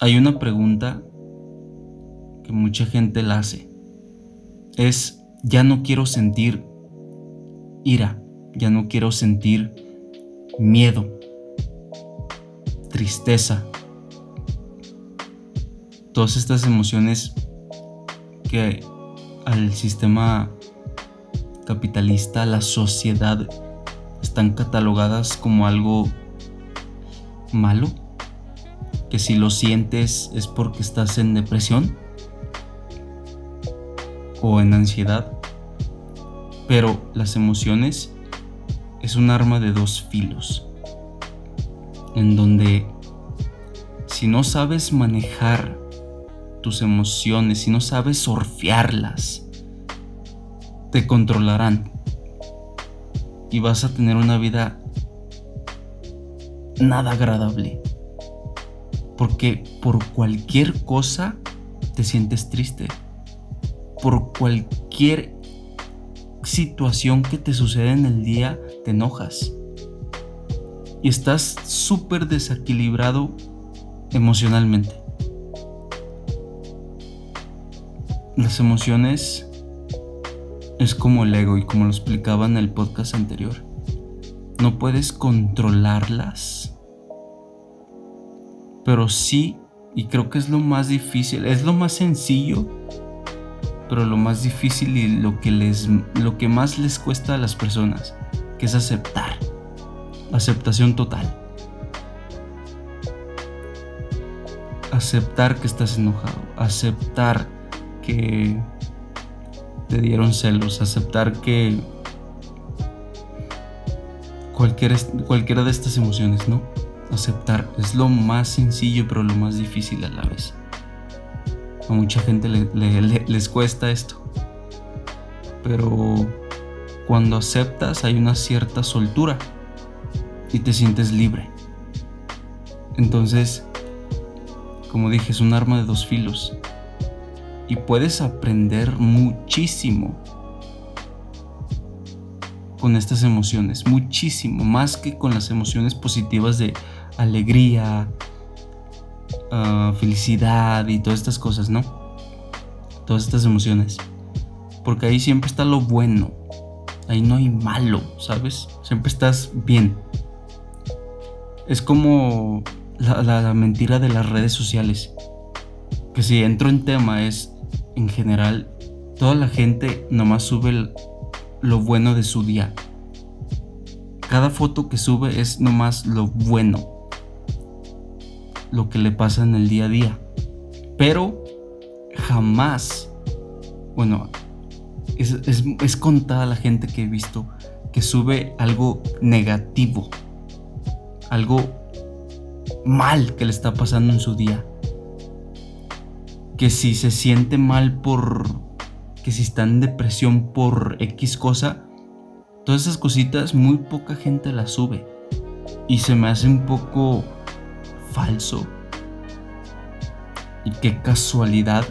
hay una pregunta que mucha gente la hace. Es, ya no quiero sentir ira, ya no quiero sentir miedo, tristeza, todas estas emociones que al sistema capitalista, la sociedad, están catalogadas como algo malo, que si lo sientes es porque estás en depresión o en ansiedad, pero las emociones es un arma de dos filos, en donde si no sabes manejar tus emociones, si no sabes surfearlas, te controlarán y vas a tener una vida nada agradable. Porque por cualquier cosa te sientes triste. Por cualquier situación que te sucede en el día te enojas. Y estás súper desequilibrado emocionalmente. Las emociones es como el ego y como lo explicaba en el podcast anterior. No puedes controlarlas. Pero sí, y creo que es lo más difícil, es lo más sencillo, pero lo más difícil y lo que les lo que más les cuesta a las personas, que es aceptar. Aceptación total. Aceptar que estás enojado, aceptar que te dieron celos, aceptar que cualquier, cualquiera de estas emociones, ¿no? Aceptar es lo más sencillo pero lo más difícil a la vez. A mucha gente les cuesta esto. Pero cuando aceptas hay una cierta soltura y te sientes libre. Entonces, como dije, es un arma de dos filos y puedes aprender muchísimo con estas emociones, muchísimo, más que con las emociones positivas de alegría, ah, felicidad y todas estas cosas, ¿no? Todas estas emociones. Porque ahí siempre está lo bueno, ahí no hay malo, ¿sabes? Siempre estás bien. Es como la, la mentira de las redes sociales. Que si entro en tema es en general, toda la gente nomás sube lo bueno de su día. Cada foto que sube es nomás lo bueno. Lo que le pasa en el día a día. Pero jamás, bueno, es, es contada la gente que he visto que sube algo negativo. Algo mal que le está pasando en su día que si se siente mal por, que si está en depresión por X cosa, todas esas cositas muy poca gente las sube. Y se me hace un poco falso. Y qué casualidad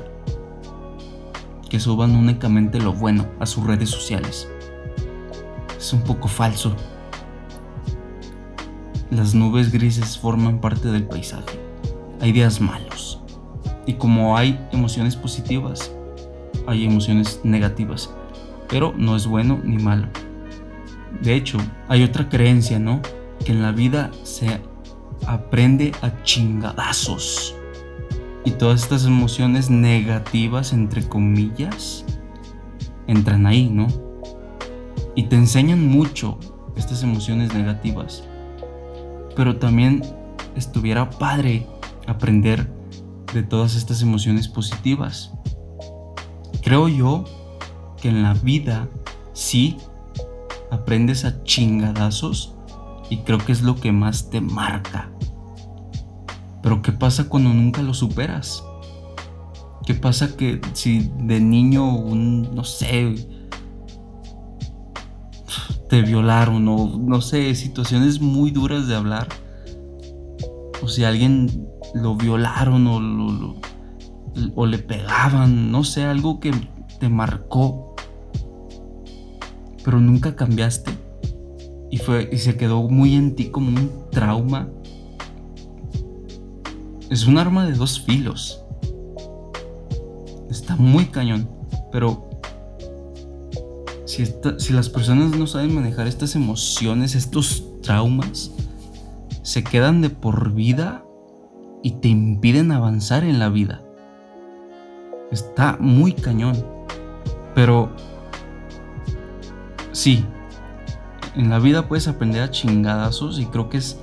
que suban únicamente lo bueno a sus redes sociales. Es un poco falso. Las nubes grises forman parte del paisaje. Hay días malos. Y como hay emociones positivas, hay emociones negativas. Pero no es bueno ni malo. De hecho, hay otra creencia, ¿no? Que en la vida se aprende a chingadazos. Y todas estas emociones negativas, entre comillas, entran ahí, ¿no? Y te enseñan mucho estas emociones negativas. Pero también estuviera padre aprender de todas estas emociones positivas. Creo yo que en la vida sí aprendes a chingadazos y creo que es lo que más te marca. Pero ¿qué pasa cuando nunca lo superas? ¿Qué pasa que si de niño, un, no sé, te violaron o no sé, situaciones muy duras de hablar? O si alguien lo violaron o, o le pegaban, no sé, algo que te marcó, pero nunca cambiaste y, fue, y se quedó muy en ti como un trauma. Es un arma de dos filos. Está muy cañón. Pero si, las personas no saben manejar estas emociones, estos traumas, se quedan de por vida y te impiden avanzar en la vida. Está muy cañón. Pero sí, en la vida puedes aprender a chingadazos y creo que es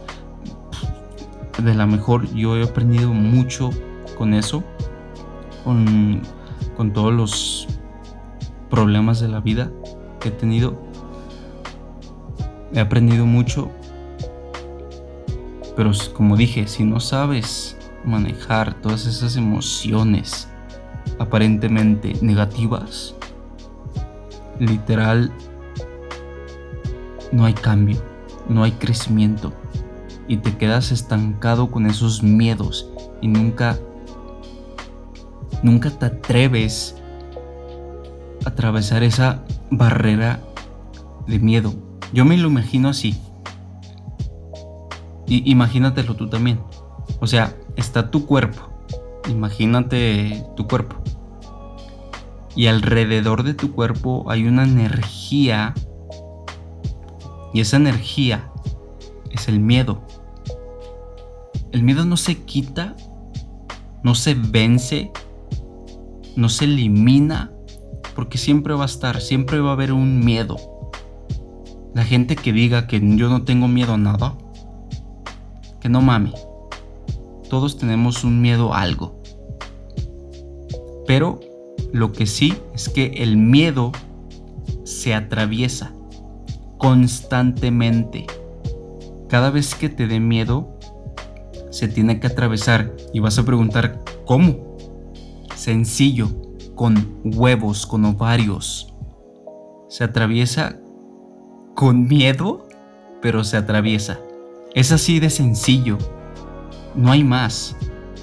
de la mejor. Yo he aprendido mucho con eso, con, con todos los problemas de la vida que he tenido. He aprendido mucho, pero como dije, si no sabes manejar todas esas emociones aparentemente negativas, literal, no hay cambio, no hay crecimiento y te quedas estancado con esos miedos y nunca nunca te atreves a atravesar esa barrera de miedo. Yo me lo imagino así. Y imagínatelo tú también. O sea, está tu cuerpo. Imagínate tu cuerpo. Y alrededor de tu cuerpo hay una energía. Y esa energía es el miedo. El miedo no se quita, no se vence, no se elimina, porque siempre va a estar, siempre va a haber un miedo. La gente que diga que yo no tengo miedo a nada, que no mame. Todos tenemos un miedo a algo. Pero lo que sí es que el miedo se atraviesa constantemente. Cada vez que te dé miedo, se tiene que atravesar y vas a preguntar, ¿cómo? Sencillo, con huevos, con ovarios. Se atraviesa con miedo, pero se atraviesa. Es así de sencillo. No hay más.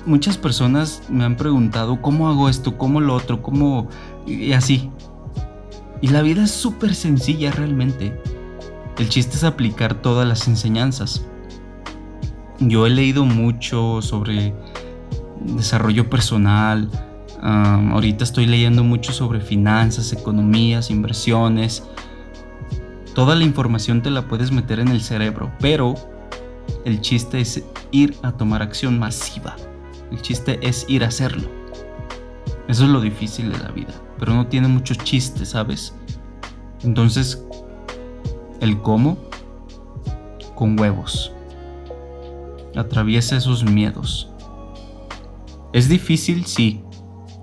Muchas personas me han preguntado cómo hago esto, cómo lo otro, cómo... y así. Y la vida es súper sencilla realmente. El chiste es aplicar todas las enseñanzas. Yo he leído mucho sobre desarrollo personal. ahorita estoy leyendo mucho sobre finanzas, economías, inversiones. Toda la información te la puedes meter en el cerebro, pero el chiste es ir a tomar acción masiva. El chiste es ir a hacerlo. Eso es lo difícil de la vida, pero no tiene mucho chiste, ¿sabes? Entonces, el cómo con huevos atraviesa esos miedos. Es difícil, sí,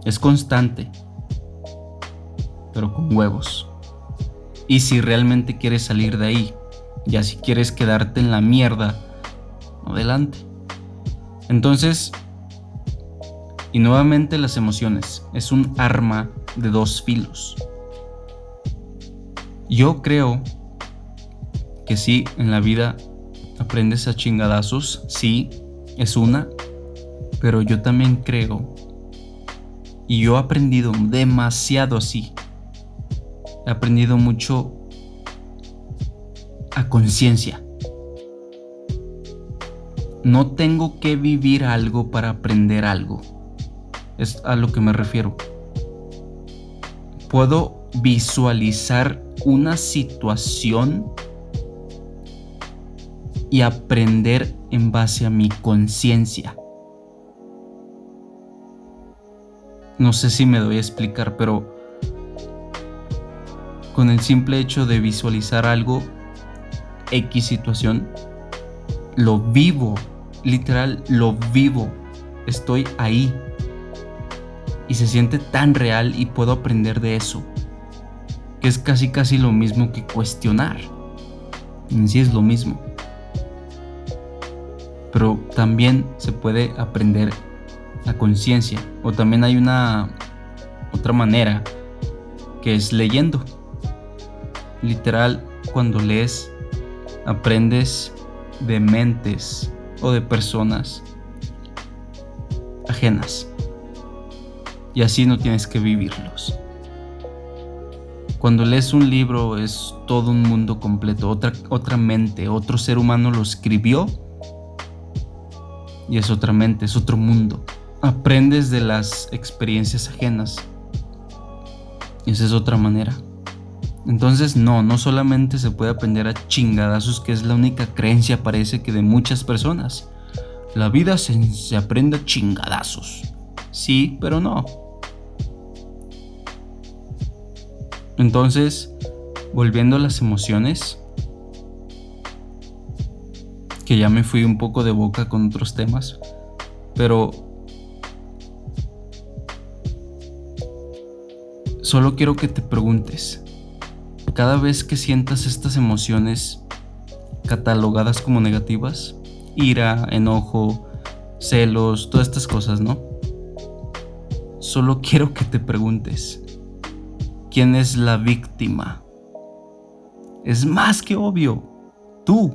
es constante, pero con huevos. Y si realmente quieres salir de ahí, ya si quieres quedarte en la mierda, adelante. Entonces, y nuevamente las emociones, es un arma de dos filos. Yo creo que sí, en la vida aprendes a chingadazos, sí, es una, pero yo también creo, y yo he aprendido demasiado así, he aprendido mucho a conciencia. No tengo que vivir algo para aprender algo. Es a lo que me refiero. Puedo visualizar una situación y aprender en base a mi conciencia. No sé si me doy a explicar, pero con el simple hecho de visualizar algo, X situación, lo vivo, literal, lo vivo, estoy ahí. Y se siente tan real y puedo aprender de eso, que es casi casi lo mismo que cuestionar. En sí es lo mismo pero también se puede aprender la conciencia o también hay una otra manera que es leyendo. Literal, cuando lees aprendes de mentes o de personas ajenas. Y así no tienes que vivirlos. Cuando lees un libro es todo un mundo completo, otra, otra mente, otro ser humano lo escribió y es otra mente, es otro mundo. Aprendes de las experiencias ajenas. Y esa es otra manera. Entonces, no, no solamente se puede aprender a chingadazos, que es la única creencia, parece que de muchas personas. La vida se, se aprende a chingadazos. Sí, pero no. Entonces, volviendo a las emociones, que ya me fui un poco de boca con otros temas, pero solo quiero que te preguntes, cada vez que sientas estas emociones catalogadas como negativas, ira, enojo, celos, todas estas cosas, ¿no? Solo quiero que te preguntes, ¿quién es la víctima? Es más que obvio, tú.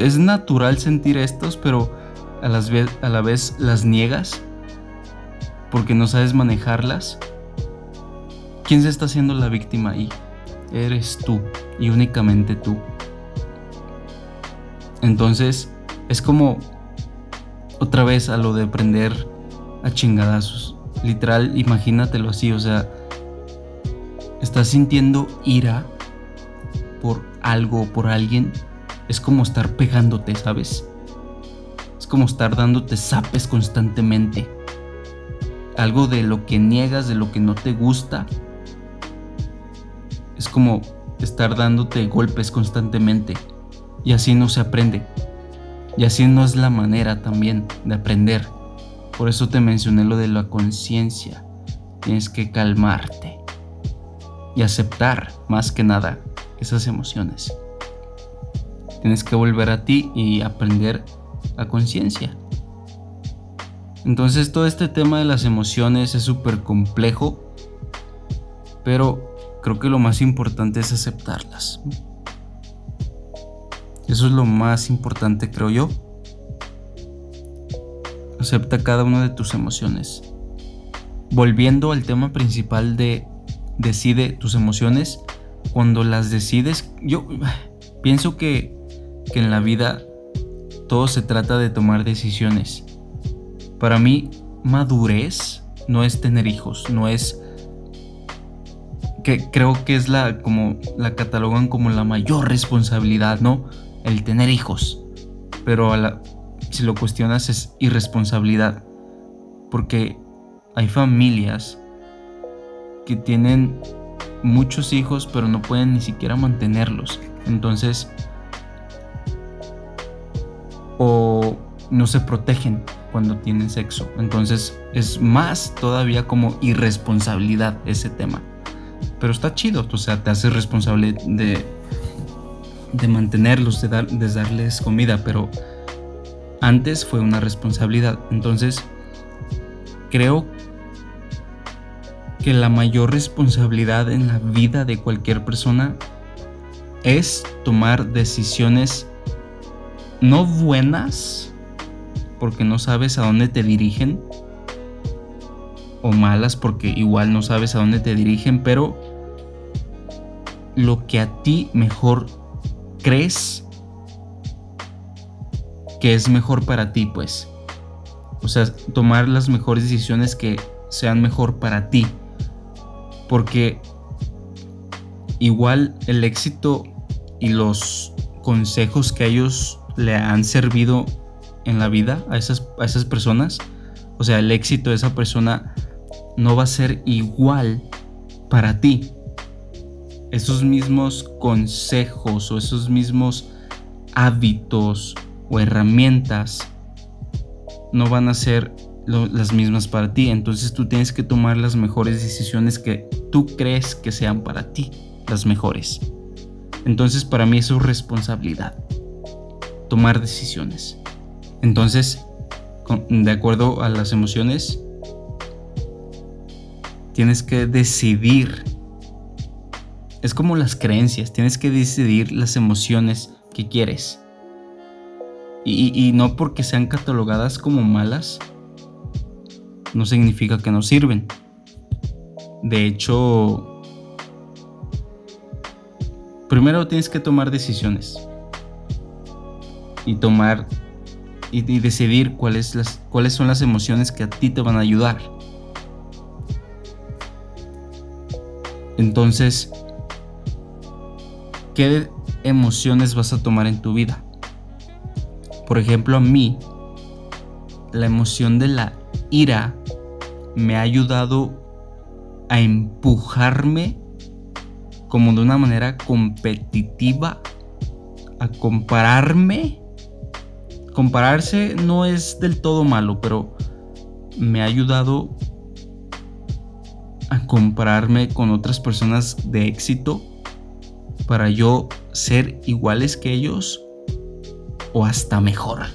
Es natural sentir estos, pero a, las a la vez las niegas porque no sabes manejarlas ¿Quién se está haciendo la víctima ahí? Eres tú y únicamente tú. Entonces, es como otra vez a lo de aprender a chingadazos. Literal, imagínatelo así, o sea, estás sintiendo ira por algo por alguien, es como estar pegándote, ¿sabes? Es como estar dándote zapes constantemente. Algo de lo que niegas, de lo que no te gusta, es como estar dándote golpes constantemente y así no se aprende. Y así no es la manera también de aprender. Por eso te mencioné lo de la conciencia. Tienes que calmarte y aceptar más que nada esas emociones. Tienes que volver a ti y aprender a conciencia. Entonces todo este tema de las emociones es súper complejo, pero creo que lo más importante es aceptarlas. Eso es lo más importante, creo yo. Acepta cada una de tus emociones. Volviendo al tema principal de decide tus emociones, cuando las decides, yo pienso que, que en la vida todo se trata de tomar decisiones. Para mí, madurez no es tener hijos, no es que creo que es la como la catalogan como la mayor responsabilidad, ¿no? El tener hijos. Pero si lo cuestionas es irresponsabilidad. Porque hay familias que tienen muchos hijos pero no pueden ni siquiera mantenerlos. Entonces o no se protegen cuando tienen sexo. Entonces es más todavía como irresponsabilidad ese tema. Pero está chido, o sea, te haces responsable de, de mantenerlos, de, de darles comida, pero antes fue una responsabilidad. Entonces, creo que la mayor responsabilidad en la vida de cualquier persona es tomar decisiones no buenas, porque no sabes a dónde te dirigen, o malas porque igual no sabes a dónde te dirigen, pero lo que a ti mejor crees que es mejor para ti, pues. O sea, tomar las mejores decisiones que sean mejor para ti. Porque igual el éxito y los consejos que ellos le han servido en la vida a esas, a esas personas, o sea, el éxito de esa persona no va a ser igual para ti. Esos mismos consejos o esos mismos hábitos o herramientas no van a ser las mismas para ti. Entonces tú tienes que tomar las mejores decisiones que tú crees que sean para ti las mejores. Entonces para mí eso es responsabilidad. Tomar decisiones. Entonces, de acuerdo a las emociones, tienes que decidir. Es como las creencias, tienes que decidir las emociones que quieres. Y, no porque sean catalogadas como malas, no significa que no sirven. De hecho, primero tienes que tomar decisiones y tomar y, decidir cuáles, cuáles son las emociones que a ti te van a ayudar. Entonces, ¿qué emociones vas a tomar en tu vida? Por ejemplo, a mí, la emoción de la ira me ha ayudado a empujarme como de una manera competitiva a compararme. Compararse no es del todo malo, pero me ha ayudado a compararme con otras personas de éxito para yo ser iguales que ellos o hasta mejor.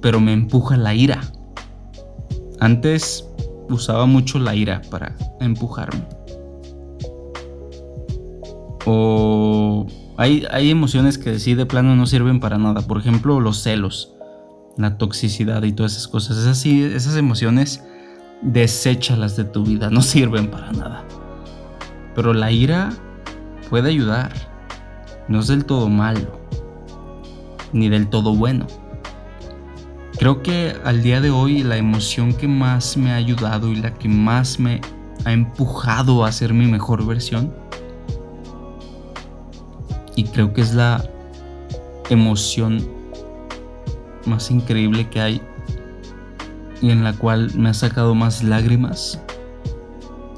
Pero me empuja la ira. Antes usaba mucho la ira para empujarme. O hay, hay emociones que sí de plano no sirven para nada. Por ejemplo, los celos, la toxicidad y todas esas cosas. Esas, esas emociones, deséchalas de tu vida, no sirven para nada. Pero la ira puede ayudar. No es del todo malo, ni del todo bueno. Creo que al día de hoy la emoción que más me ha ayudado y la que más me ha empujado a ser mi mejor versión y creo que es la emoción más increíble que hay y en la cual me ha sacado más lágrimas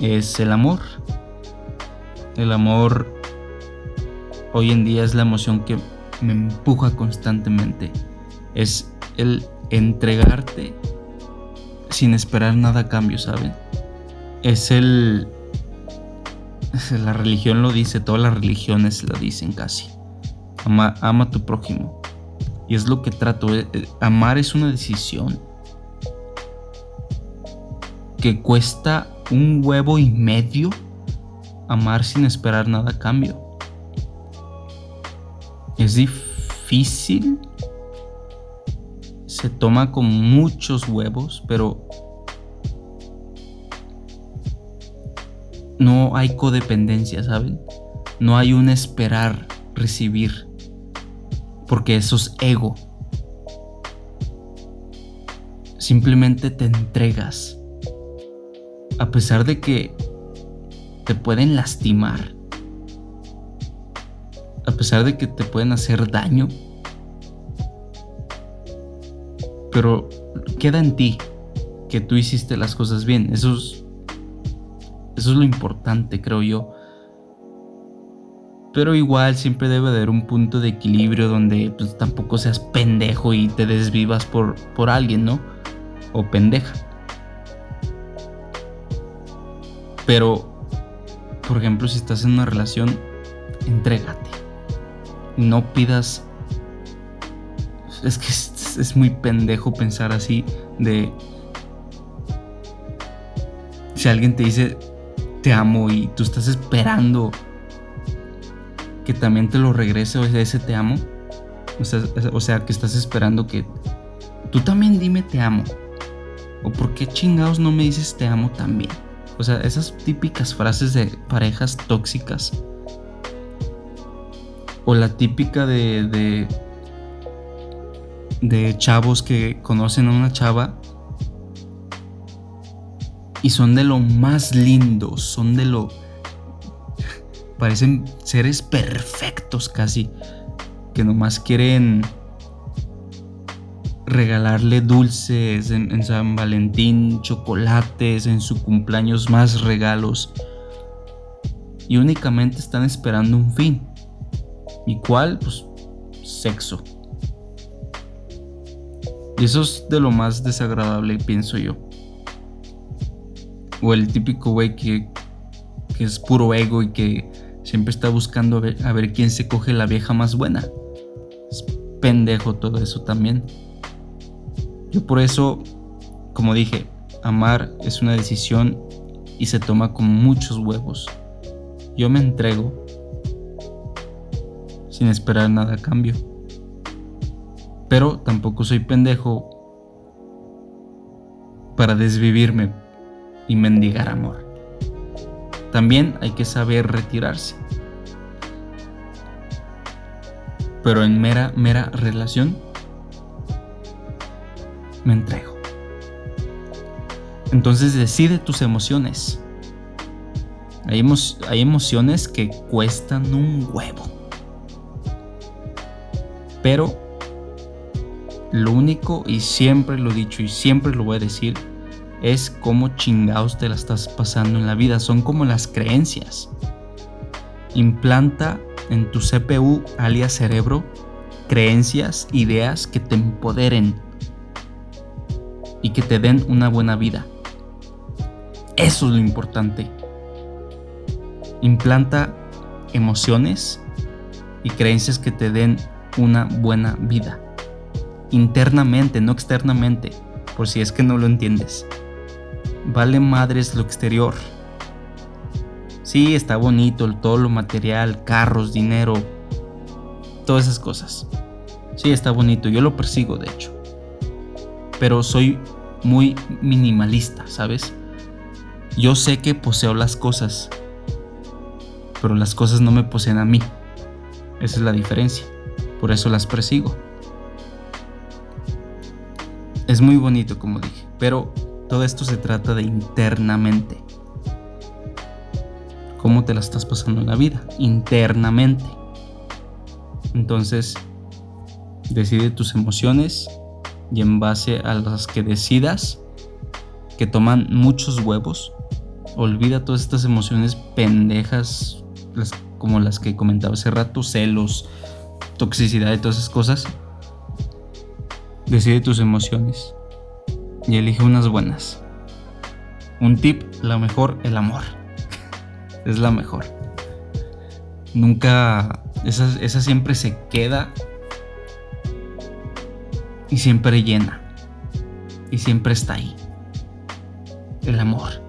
es el amor. El amor hoy en día es la emoción que me empuja constantemente. Es el entregarte sin esperar nada a cambio, ¿saben? Es el la religión lo dice, todas las religiones lo dicen casi. Ama, ama a tu prójimo. Y es lo que trato. Eh, eh, amar es una decisión que cuesta un huevo y medio amar sin esperar nada a cambio. Es difícil. Se toma con muchos huevos, pero no hay codependencia, ¿saben? No hay un esperar recibir, porque eso es ego. Simplemente te entregas, a pesar de que te pueden lastimar, a pesar de que te pueden hacer daño, pero queda en ti que tú hiciste las cosas bien. Eso es eso es lo importante, creo yo. Pero igual siempre debe haber un punto de equilibrio donde pues, tampoco seas pendejo y te desvivas por, por alguien, ¿no? O pendeja. Pero, por ejemplo, si estás en una relación, entrégate. No pidas... Es que es, es muy pendejo pensar así de... Si alguien te dice, te amo y tú estás esperando que también te lo regrese ese te amo. O sea, o sea, que estás esperando que tú también dime te amo. O por qué chingados no me dices te amo también. O sea, esas típicas frases de parejas tóxicas. O la típica de, de, de chavos que conocen a una chava y son de lo más lindos, son de lo... Parecen seres perfectos casi, que nomás quieren regalarle dulces en, San Valentín, chocolates, en su cumpleaños más regalos. Y únicamente están esperando un fin. ¿Y cuál? Pues sexo. Y eso es de lo más desagradable, pienso yo. O el típico güey que, es puro ego y que siempre está buscando a ver, a ver quién se coge la vieja más buena. Es pendejo todo eso también. Yo por eso, como dije, amar es una decisión y se toma con muchos huevos. Yo me entrego sin esperar nada a cambio. Pero tampoco soy pendejo para desvivirme y mendigar amor. También hay que saber retirarse. Pero en mera, mera relación, me entrego. Entonces decide tus emociones. Hay, hay emociones que cuestan un huevo. Pero lo único, y siempre lo he dicho y siempre lo voy a decir, es cómo chingados te la estás pasando en la vida. Son como las creencias. Implanta en tu CPU, alias cerebro, creencias, ideas que te empoderen y que te den una buena vida. Eso es lo importante. Implanta emociones y creencias que te den una buena vida. Internamente, no externamente, por si es que no lo entiendes. Vale madres lo exterior. Sí, está bonito todo lo material, carros, dinero, todas esas cosas. Sí, está bonito, yo lo persigo de hecho. Pero soy muy minimalista, ¿sabes? Yo sé que poseo las cosas, pero las cosas no me poseen a mí. Esa es la diferencia. Por eso las persigo. Es muy bonito, como dije, pero todo esto se trata de internamente. ¿Cómo te la estás pasando en la vida? Internamente. Entonces, decide tus emociones y en base a las que decidas, que toman muchos huevos, olvida todas estas emociones pendejas, como las que comentaba hace rato, celos, toxicidad y todas esas cosas. Decide tus emociones y elige unas buenas. Un tip, la mejor, el amor. es la mejor. Nunca, esa, esa siempre se queda y siempre llena. Y siempre está ahí. El amor.